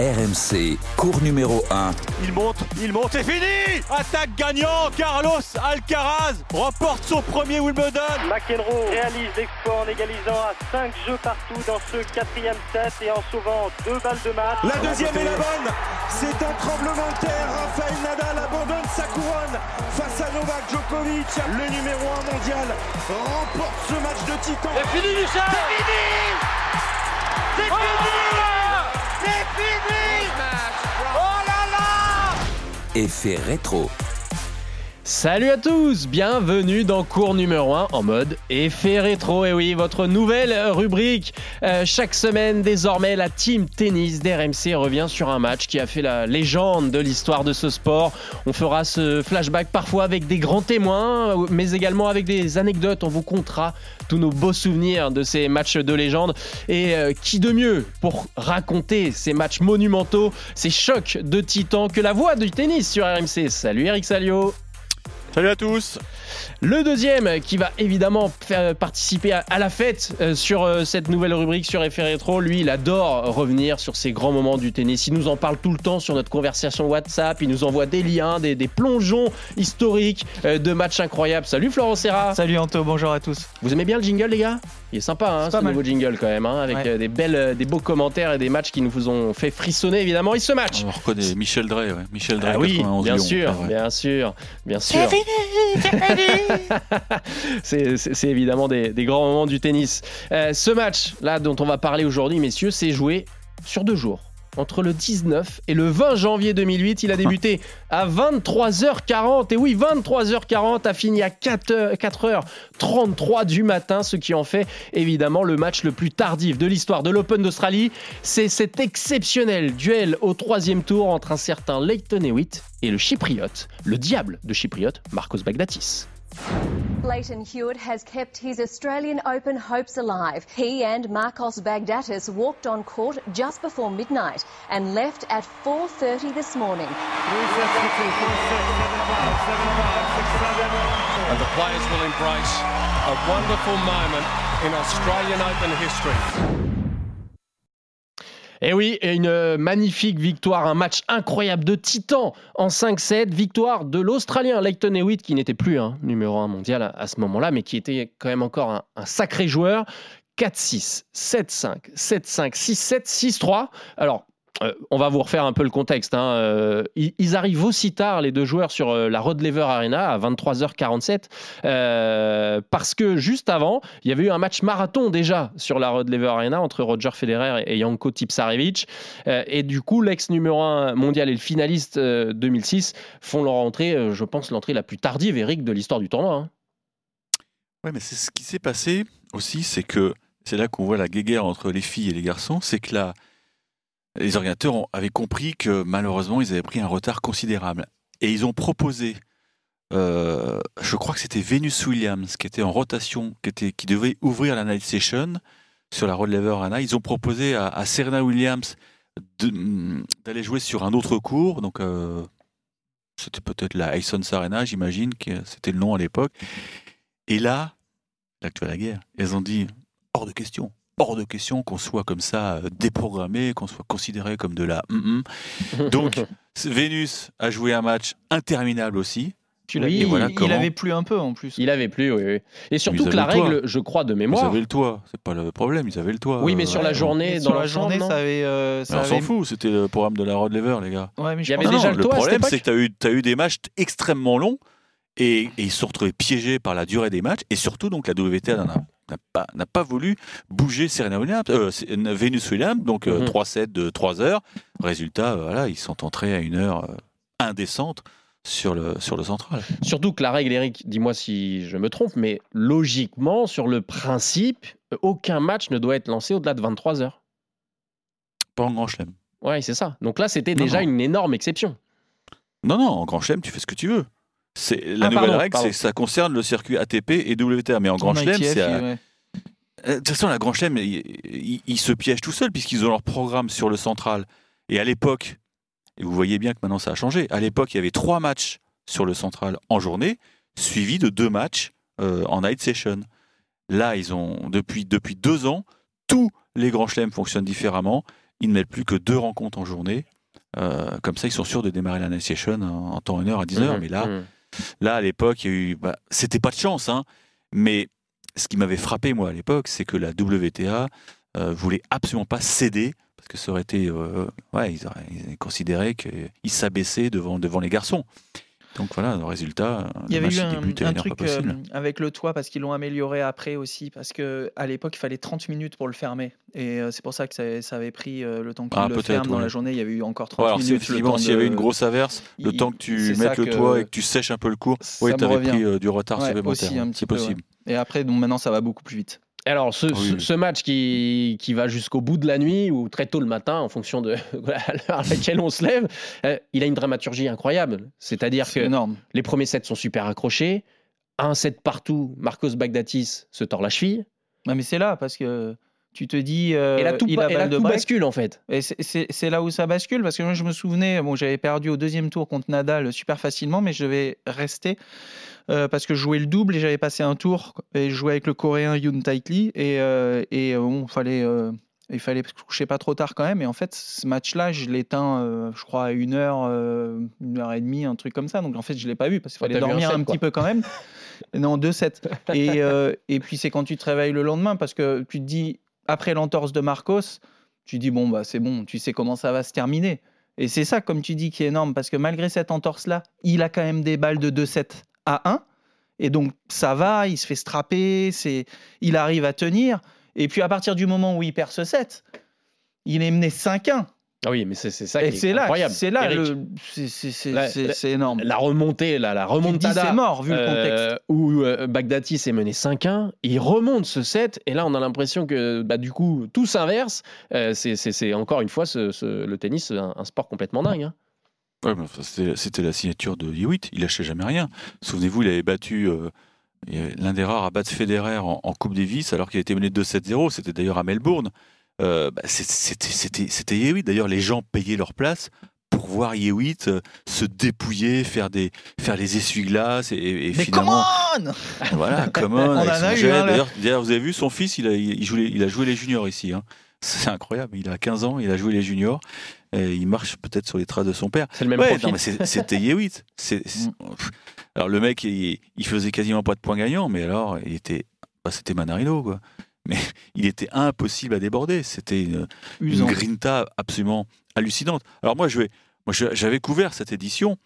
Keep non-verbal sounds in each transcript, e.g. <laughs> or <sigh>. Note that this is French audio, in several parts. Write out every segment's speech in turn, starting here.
RMC, cours numéro 1. Il monte, il monte, c'est fini Attaque gagnant, Carlos Alcaraz remporte son premier Wimbledon. McEnroe réalise l'exploit en égalisant à 5 jeux partout dans ce quatrième set et en sauvant deux balles de match. La deuxième est la bonne C'est un tremblement de terre, Rafael Nadal abandonne sa couronne face à Novak Djokovic, le numéro 1 mondial, remporte ce match de titan. C'est fini Michel Effet rétro. Salut à tous, bienvenue dans cours numéro 1 en mode effet rétro. Et oui, votre nouvelle rubrique. Euh, chaque semaine, désormais, la team tennis d'RMC revient sur un match qui a fait la légende de l'histoire de ce sport. On fera ce flashback parfois avec des grands témoins, mais également avec des anecdotes. On vous comptera tous nos beaux souvenirs de ces matchs de légende. Et euh, qui de mieux pour raconter ces matchs monumentaux, ces chocs de titans que la voix du tennis sur RMC. Salut Eric Salio. Salut à tous Le deuxième qui va évidemment faire participer à, à la fête euh, sur euh, cette nouvelle rubrique sur Effet Rétro, lui il adore revenir sur ces grands moments du tennis. Il nous en parle tout le temps sur notre conversation WhatsApp, il nous envoie des liens, des, des plongeons historiques euh, de matchs incroyables. Salut Florent Serra Salut Anto, bonjour à tous. Vous aimez bien le jingle les gars? Il est sympa hein, ce mal. nouveau jingle quand même, hein, avec Ouais. euh, des, belles, euh, des beaux commentaires et des matchs qui nous vous ont fait frissonner évidemment. Et ce match On reconnaît Michel Drey, ouais. Michel Drey, ah oui, 91 bien Lyon, sûr, vrai. bien sûr, bien sûr. <laughs> c'est évidemment des, des grands moments du tennis. Euh, ce match là dont on va parler aujourd'hui, messieurs, c'est joué sur deux jours. Entre le 19 et le 20 janvier 2008, il a débuté <laughs> à 23h40. Et oui, 23h40 a fini à 4h, 4h33 du matin, ce qui en fait évidemment le match le plus tardif de l'histoire de l'Open d'Australie. C'est cet exceptionnel duel au troisième tour entre un certain Leighton Hewitt et le Chypriote, le diable de Chypriote, Marcos Bagdatis. Leighton Hewitt has kept his Australian Open hopes alive. He and Marcos Bagdatis walked on court just before midnight and left at 4:30 this morning. And the players will embrace a wonderful moment in Australian Open history. Et oui, une euh, magnifique victoire, un match incroyable de titan en 5-7, victoire de l'Australien Leighton Hewitt qui n'était plus un numéro 1 mondial à, à ce moment-là, mais qui était quand même encore un, un sacré joueur. 4-6, 7-5, 7-5, 6-7, 6-3. Alors, euh, on va vous refaire un peu le contexte. hein. Euh, ils, arrivent aussi tard, les deux joueurs, sur euh, la Rod Laver Arena à 23h47, euh, parce que juste avant, il y avait eu un match marathon déjà sur la Rod Laver Arena entre Roger Federer et Janko Tipsarevic. Et du coup, l'ex numéro 1 mondial et le finaliste euh, 2006 font leur entrée, je pense, l'entrée la plus tardive, Eric, de l'histoire du tournoi. hein. Ouais, mais c'est ce qui s'est passé aussi, c'est que c'est là qu'on voit la guéguerre entre les filles et les garçons, c'est que là, les organisateurs ont- avaient compris que malheureusement, ils avaient pris un retard considérable. Et ils ont proposé, euh, je crois que c'était Venus Williams, qui était en rotation, qui, était, qui devait ouvrir la night session sur la Rod Laver Arena. Ils ont proposé à, Serena Williams de- d'aller jouer sur un autre cours, donc euh, c'était peut-être la Aysons Arena, j'imagine, que c'était le nom à l'époque. Et là, là que tu as la guerre, elles ont dit hors de question, hors de question qu'on soit comme ça euh, déprogrammé, qu'on soit considéré comme de la. <laughs> Donc, Vénus a joué un match interminable aussi. Tu Oui, il, voilà il comment- avait plu un peu en plus. Il avait plus, oui, oui. Et surtout Ils que la le règle, je crois, de Ils mémoire. avaient le toit, c'est pas le problème, ils avaient le toit. Oui, mais Euh, sur la ouais. journée, dans sur la journée, ça avait. euh, ça on s'en avait- fout, c'était le programme de la Rod Lever, les gars. Ouais, mais Il y avait Non, déjà non, le toit cette problème, c'est que tu as eu des matchs extrêmement longs et, et ils se sont retrouvés piégés par la durée des matchs. Et surtout, donc, la WTA n'a pas, voulu bouger Serena Williams, euh, euh, Venus Williams, donc euh, Mhm. 3 sets de 3 heures. Résultat, voilà, ils sont entrés à une heure indécente sur le, sur le central. Surtout que la règle, Eric, dis-moi si je me trompe, mais logiquement, sur le principe, aucun match ne doit être lancé au-delà de 23 heures. Pas en grand chelem. Ouais, c'est ça. Donc là, c'était déjà non. une énorme exception. Non, non, en grand chelem, tu fais ce que tu veux. C'est, la Ah, nouvelle pardon, règle, c'est ça concerne le circuit ATP et WTA. Mais en grand chelem, c'est à- ouais. Euh, De toute façon, la Grand Chelem, ils, se piègent tout seuls puisqu'ils ont leur programme sur le central. Et à l'époque, et vous voyez bien que maintenant ça a changé, à l'époque, il y avait trois matchs sur le central en journée, suivis de deux matchs euh, en night session. Là, ils ont, depuis, depuis deux ans, tous les Grands Chelems fonctionnent différemment ils ne mettent plus que deux rencontres en journée. Euh, comme ça, ils sont sûrs de démarrer la session en, en temps 1 heure à 10 heures. Mhm, Mais là, mhm. Là, à l'époque, bah, c'était pas de chance, hein, mais ce qui m'avait frappé, moi, à l'époque, c'est que la WTA euh, voulait absolument pas céder, parce que ça aurait été. euh, ils, considéraient qu'ils s'abaissaient devant les garçons. Donc voilà, le résultat, Il y le avait eu un, truc euh, avec le toit parce qu'ils l'ont amélioré après aussi parce que à l'époque il fallait 30 minutes pour le fermer et euh, c'est pour ça que ça, ça avait pris euh, le temps qu'il Ah, le peut-être, ferme dans ouais. la journée il y avait eu encore 30 Ouais, alors, minutes le effectivement, temps s'il y avait de- une grosse averse, le temps que tu mettes le que- toit et que tu sèches un peu le cours, oui, tu avais revient. pris euh, du retard Ouais, supplémentaire. C'est possible. et après donc maintenant ça va beaucoup plus vite Alors, ce, Ah oui, ce- match qui, qui va jusqu'au bout de la nuit ou très tôt le matin, en fonction de <laughs> à l'heure à laquelle on se lève, euh, il a une dramaturgie incroyable. C'est-à-dire c'est que énorme les premiers sets sont super accrochés. Un set partout, Marcos Bagdatis se tord la cheville. Ouais, mais c'est là parce que tu te dis euh, et là, tout, il a et là, balle de tout bascule, en fait. Et c'est- là où ça bascule parce que moi je me souvenais, bon j'avais perdu au deuxième tour contre Nadal super facilement, mais je devais rester euh, parce que je jouais le double et j'avais passé un tour et je jouais avec le Coréen Yoon Taik Lee et, euh, et euh, bon fallait euh, il fallait se coucher pas trop tard quand même. Et en fait ce match-là je l'éteins euh, je crois à une heure euh, une heure et demie un truc comme ça. Donc en fait je l'ai pas vu parce qu'il Ouais, fallait dormir un, set, petit peu quand même. <laughs> Non deux sets. Et, euh, et puis c'est quand tu te réveilles le lendemain parce que tu te dis après l'entorse de Marcos tu dis bon bah c'est bon, tu sais comment ça va se terminer. Et c'est ça, comme tu dis, qui est énorme parce que malgré cette entorse là, il a quand même des balles de 2-7 à 1 et donc ça va, il se fait strapper, c'est il arrive à tenir. Et puis à partir du moment où il perd ce set, il est mené 5-1 Ah oui, mais c'est c'est ça et qui est là incroyable. c'est là c'est- énorme. La remontée, la, la remontada. c'est mort vu le euh, contexte. où euh, Bagdatis est mené 5-1, il remonte ce set, et là on a l'impression que bah, du coup tout s'inverse. Euh, c'est- encore une fois ce- ce- le tennis, un, un sport complètement dingue. hein. Ouais, c'était la signature de Hewitt. Il lâchait jamais rien. Souvenez-vous, il avait battu euh, l'un des rares à battre Federer en, en Coupe Davis alors qu'il était mené 2-7-0. C'était d'ailleurs à Melbourne. Euh, bah, c'était Hewitt. D'ailleurs, les gens payaient leur place pour voir Hewitt euh, se dépouiller, faire des faire les essuie-glaces et, et Mais finalement come on <laughs> voilà, <laughs> comment On hein. D'ailleurs, vous avez vu son fils, il a, il, jouait, il a joué les juniors ici. hein. C'est incroyable. Il a 15 ans, il a joué les juniors. Et il marche peut-être sur les traces de son père. C'est le même Ouais, c'était. <laughs> C'est- c'est- Alors le mec, il, il faisait quasiment pas de points gagnants, mais alors il était, bah, c'était Manarino quoi. Mais <laughs> il était impossible à déborder. C'était une, grinta absolument hallucinante. Alors moi, je vais, moi, j'avais couvert cette édition,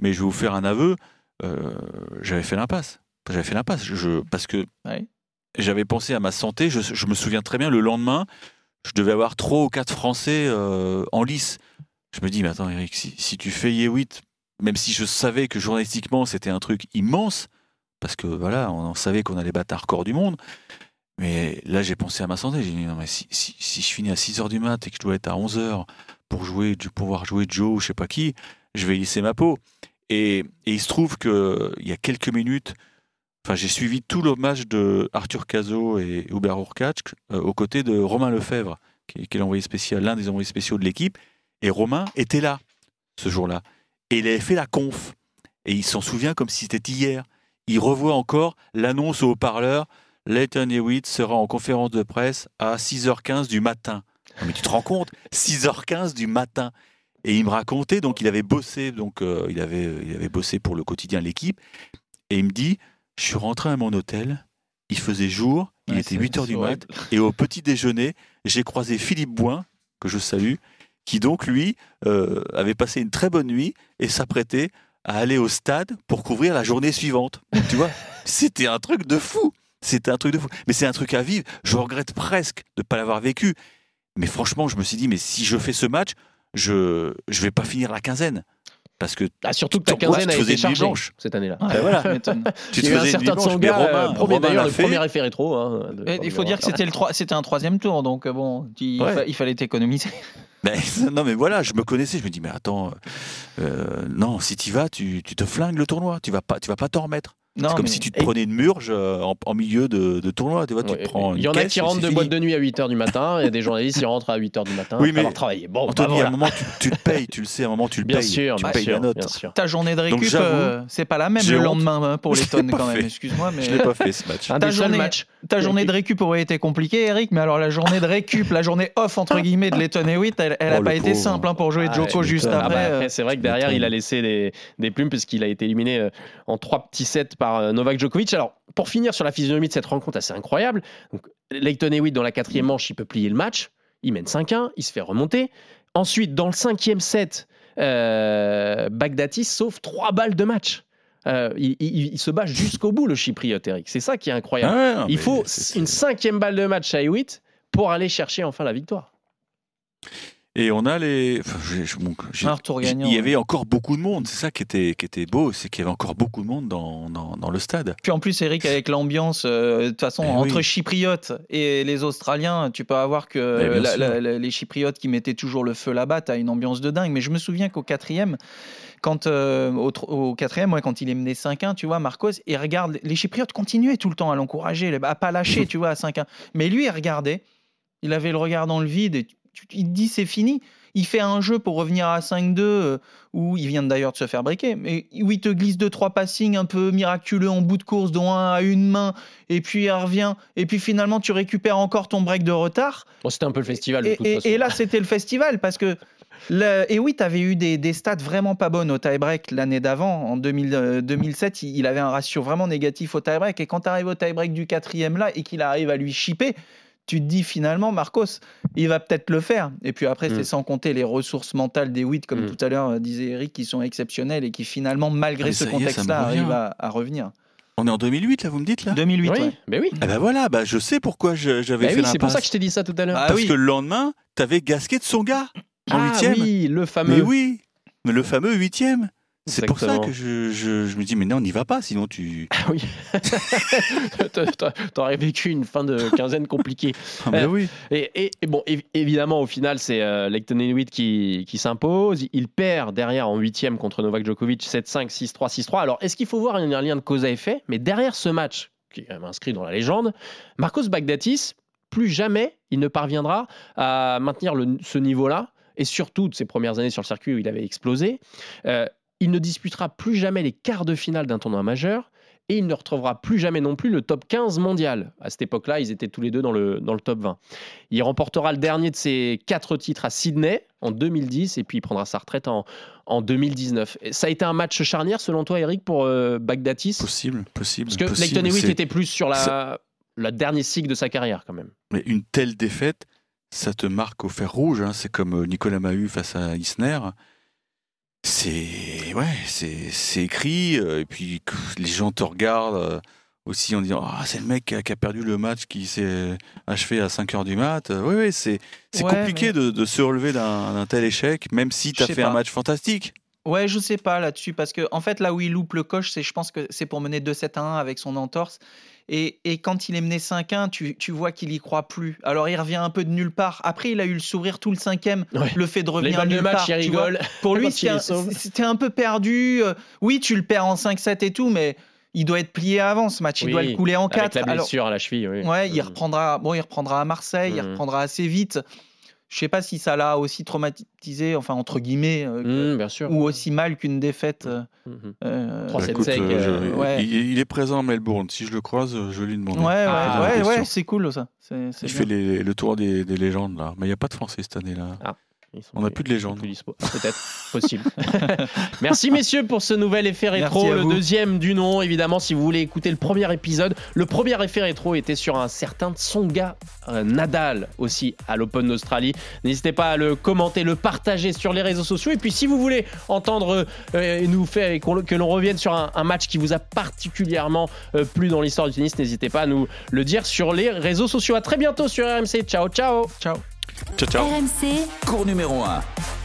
mais je vais vous faire un aveu. euh, j'avais fait l'impasse. J'avais fait l'impasse. Je, parce que Ouais. j'avais pensé à ma santé. Je, je me souviens très bien le lendemain, je devais avoir trois ou quatre Français euh, en lice. Je me dis, mais attends, Eric, si, si tu fais Yewitt, même si je savais que journalistiquement c'était un truc immense, parce que voilà, on, savait qu'on allait battre un record du monde. Mais là, j'ai pensé à ma santé. J'ai dit, non, mais si, si, si je finis à 6h du mat et que je dois être à 11h pour jouer, pouvoir jouer Joe, je sais pas qui, je vais lisser ma peau. Et, et il se trouve qu'il y a quelques minutes, enfin, j'ai suivi tout match de Arthur Cazot et Hubert Urkacz euh, aux côtés de Romain Lefebvre, qui, qui est l'envoyé spécial, l'un des envoyés spéciaux de l'équipe. Et Romain était là ce jour-là. Et il avait fait la conf. Et il s'en souvient comme si c'était hier. Il revoit encore l'annonce au haut-parleur Leighton Hewitt sera en conférence de presse à 6h15 du matin. Non, mais tu te rends compte? 6h15 du matin. Et il me racontait, donc il avait bossé, donc euh, il, avait, il avait bossé pour le quotidien L'équipe. Et il me dit Je suis rentré à mon hôtel, il faisait jour, il Ouais, était c'est- 8h c'est du mat. Et au petit déjeuner, j'ai croisé Philippe Boin, que je salue, qui donc, lui, euh, avait passé une très bonne nuit et s'apprêtait à aller au stade pour couvrir la journée suivante. Tu vois, <laughs> c'était un truc de fou. C'était un truc de fou. Mais c'est un truc à vivre. Je regrette presque de ne pas l'avoir vécu. Mais franchement, je me suis dit, mais si je fais ce match, je ne vais pas finir la quinzaine. Parce que Ah, surtout que ta quinzaine tu a faisais été chargée blanche cette année-là. Ben voilà. tu tu Il te y a eu un certain Tsonga, Romain, euh, premier d'ailleurs, le fait. premier effet rétro. hein, Il faut dire que c'était le trois- c'était un troisième tour, donc euh, bon, tu- il, Ouais. fa- il fallait t'économiser. <laughs> Ben, non, mais voilà, je me connaissais. Je me dis, mais attends, euh, non, si tu vas, tu, tu te flingues le tournoi. Tu vas pas, tu vas pas t'en remettre. C'est comme mais- si tu te prenais une murge euh, en, en milieu de, de tournoi. Tu vois, tu Ouais, te prends Il y en a qui et rentrent de fini. boîte de nuit à 8h du matin et des journalistes qui rentrent à 8h du matin Oui, mais avoir travaillé. Bon, bah, Anthony, à un moment, tu, tu te payes, tu le sais, à un moment, tu le Bien payes. sûr, tu bien payes sûr, la note. bien sûr. Ta journée de récup, j'avoue, euh, c'est pas la même le lendemain hein, pour <laughs> les tonnes pas quand même. Excuse-moi, mais Je l'ai pas fait ce match. <laughs> Ta journée- ta journée de récup aurait été compliquée, Eric. Mais alors la journée de récup, la journée off entre <laughs> guillemets de Letton Hewitt, elle, elle a Oh, pas le été simple hein, pour jouer Ah, Djoko tu juste. Ah après. bah, euh, après, c'est vrai que derrière, il a laissé des, des plumes puisqu'il a été éliminé euh, en trois petits sets par euh, Novak Djokovic. Alors, pour finir sur la physionomie de cette rencontre assez incroyable, donc, Leighton Hewitt, dans la quatrième manche, il peut plier le match. Il mène 5-1, il se fait remonter. Ensuite, dans le cinquième set, euh, Bagdatis sauve trois balles de match. Euh, il, il- il se bat jusqu'au bout, le Chypriote, Eric. C'est ça qui est incroyable. Ah il faut une cinquième balle de match à Hewitt pour aller chercher enfin la victoire. Et on a les. enfin, Un retour gagnant, Il y avait encore beaucoup de monde. C'est ça qui était, qui était beau, c'est qu'il y avait encore beaucoup de monde dans, dans, dans le stade. Puis en plus, Eric, avec l'ambiance, euh, de toute façon, Eh entre oui. Chypriotes et les Australiens, tu peux avoir que Eh bien la- sûr. la- la- les Chypriotes qui mettaient toujours le feu là-bas, tu as une ambiance de dingue. Mais je me souviens qu'au quatrième, quand, euh, au, tr- au quatrième, ouais, quand il est mené 5-1, tu vois, Marcos, il regarde, les Chypriotes continuaient tout le temps à l'encourager, à pas lâcher, <laughs> tu vois, à 5-1. Mais lui, il regardait, il avait le regard dans le vide, et il te dit c'est fini. Il fait un jeu pour revenir à 5-2, euh, où il vient d'ailleurs de se faire briquer, mais où il te glisse deux trois passings un peu miraculeux en bout de course, dont un à une main, et puis il revient, et puis finalement tu récupères encore ton break de retard. Bon, C'était un peu le festival. de Et, toute et- façon. et là, c'était le festival parce que. le- et oui, tu avais eu des, des stats vraiment pas bonnes au tie-break l'année d'avant. En 2000, euh, 2007, il, il avait un ratio vraiment négatif au tie-break. Et quand tu arrives au tie-break du quatrième là et qu'il arrive à lui chipper, tu te dis finalement, Marcos, il va peut-être le faire. Et puis après, Mm. c'est sans compter les ressources mentales des Witt, comme Mm. tout à l'heure euh, disait Eric, qui sont exceptionnelles et qui finalement, malgré Ah, ce contexte-là, arrivent à, à revenir. On est en 2008, là, vous me dites là? 2008, oui, ouais. mais oui. Ah bah voilà, bah je sais pourquoi j'avais Bah fait oui, c'est pour ça que je t'ai dit ça tout à l'heure. Ah Parce oui. que le lendemain, t'avais Gasquet de son gars en Ah huitième. oui, le fameux. Mais oui, mais le fameux huitième. C'est pour ça que je, je, je me dis, mais non, on n'y va pas, sinon tu. Ah oui. <laughs> T'a- t'a- T'aurais vécu une fin de quinzaine compliquée. Ah, Euh, oui. Et, et- et bon, évi- évidemment, au final, c'est euh, Leighton Hewitt qui, qui s'impose. Il perd derrière en huitième contre Novak Djokovic 7-5, 6-3, 6-3. Alors, est-ce qu'il faut voir un lien de cause à effet? Mais derrière ce match, qui est quand même inscrit dans la légende, Marcos Bagdatis, plus jamais il ne parviendra à maintenir le- ce niveau-là. Et surtout de ses premières années sur le circuit où il avait explosé. Euh, il ne disputera plus jamais les quarts de finale d'un tournoi majeur et il ne retrouvera plus jamais non plus le top 15 mondial. À cette époque-là, ils étaient tous les deux dans le, dans le top 20. Il remportera le dernier de ses quatre titres à Sydney en 2010 et puis il prendra sa retraite en, en 2019. Et ça a été un match charnière selon toi, Eric, pour euh, Bagdatis Possible, possible. Parce que possible, Leighton Hewitt était plus sur la, ça- la dernier cycle de sa carrière quand même. Mais une telle défaite, ça te marque au fer rouge. hein. C'est comme euh, Nicolas Mahut face à Isner. C'est ouais, c'est c'est écrit. euh, et puis les gens te regardent euh, aussi en disant ah c'est le mec qui a, qui a perdu le match qui s'est achevé à 5 heures du mat. Euh, Oui oui c'est c'est Ouais, compliqué mais- de, de se relever d'un tel échec, même si tu as fait un match fantastique. Ouais, je sais pas là-dessus parce que en fait là où il loupe le coche, c'est je pense que c'est pour mener 2-7 à 1 avec son entorse. Et, et quand il est mené 5-1, tu, tu vois qu'il y croit plus. Alors il revient un peu de nulle part. Après, il a eu le sourire tout le cinquième, Ouais. le fait de revenir de nulle match, part. il rigole. Pour <laughs> lui, c'était un, peu perdu. Euh, Oui, tu le perds en 5-7 et tout, mais il doit être plié avant ce match. Il Oui, doit le couler en Avec 4. la Alors, blessure à la cheville. Oui. Ouais, il Mm. reprendra. Bon, il reprendra à Marseille, il Mhm. reprendra assez vite. Je sais pas si ça l'a aussi traumatisé, enfin entre guillemets, euh, Mm, bien sûr. ou aussi mal qu'une défaite. euh, euh, 3-7 Écoute, sec, euh, euh, je- ouais. il, il est présent à Melbourne. Si je le croise, je lui demande. Ouais, ouais, Ah, ouais, ouais, c'est cool ça. Bien. fait les- le tour des, des légendes là. Mais il n'y a pas de Français cette année-là. Ils sont On n'a plus- de légende. plus dispo. Peut-être, possible. <laughs> Merci messieurs pour ce nouvel effet rétro, le vous. deuxième du nom. Évidemment, si vous voulez écouter le premier épisode, le premier effet rétro était sur un certain Tsonga euh, Nadal aussi à l'Open d'Australie. N'hésitez pas à le commenter, le partager sur les réseaux sociaux. Et puis si vous voulez entendre euh, nous faire et qu'on- que l'on revienne sur un, un match qui vous a particulièrement euh, plu dans l'histoire du tennis, n'hésitez pas à nous le dire sur les réseaux sociaux. À très bientôt sur RMC. Ciao, ciao. Ciao. Ciao, ciao. Cours numéro 1.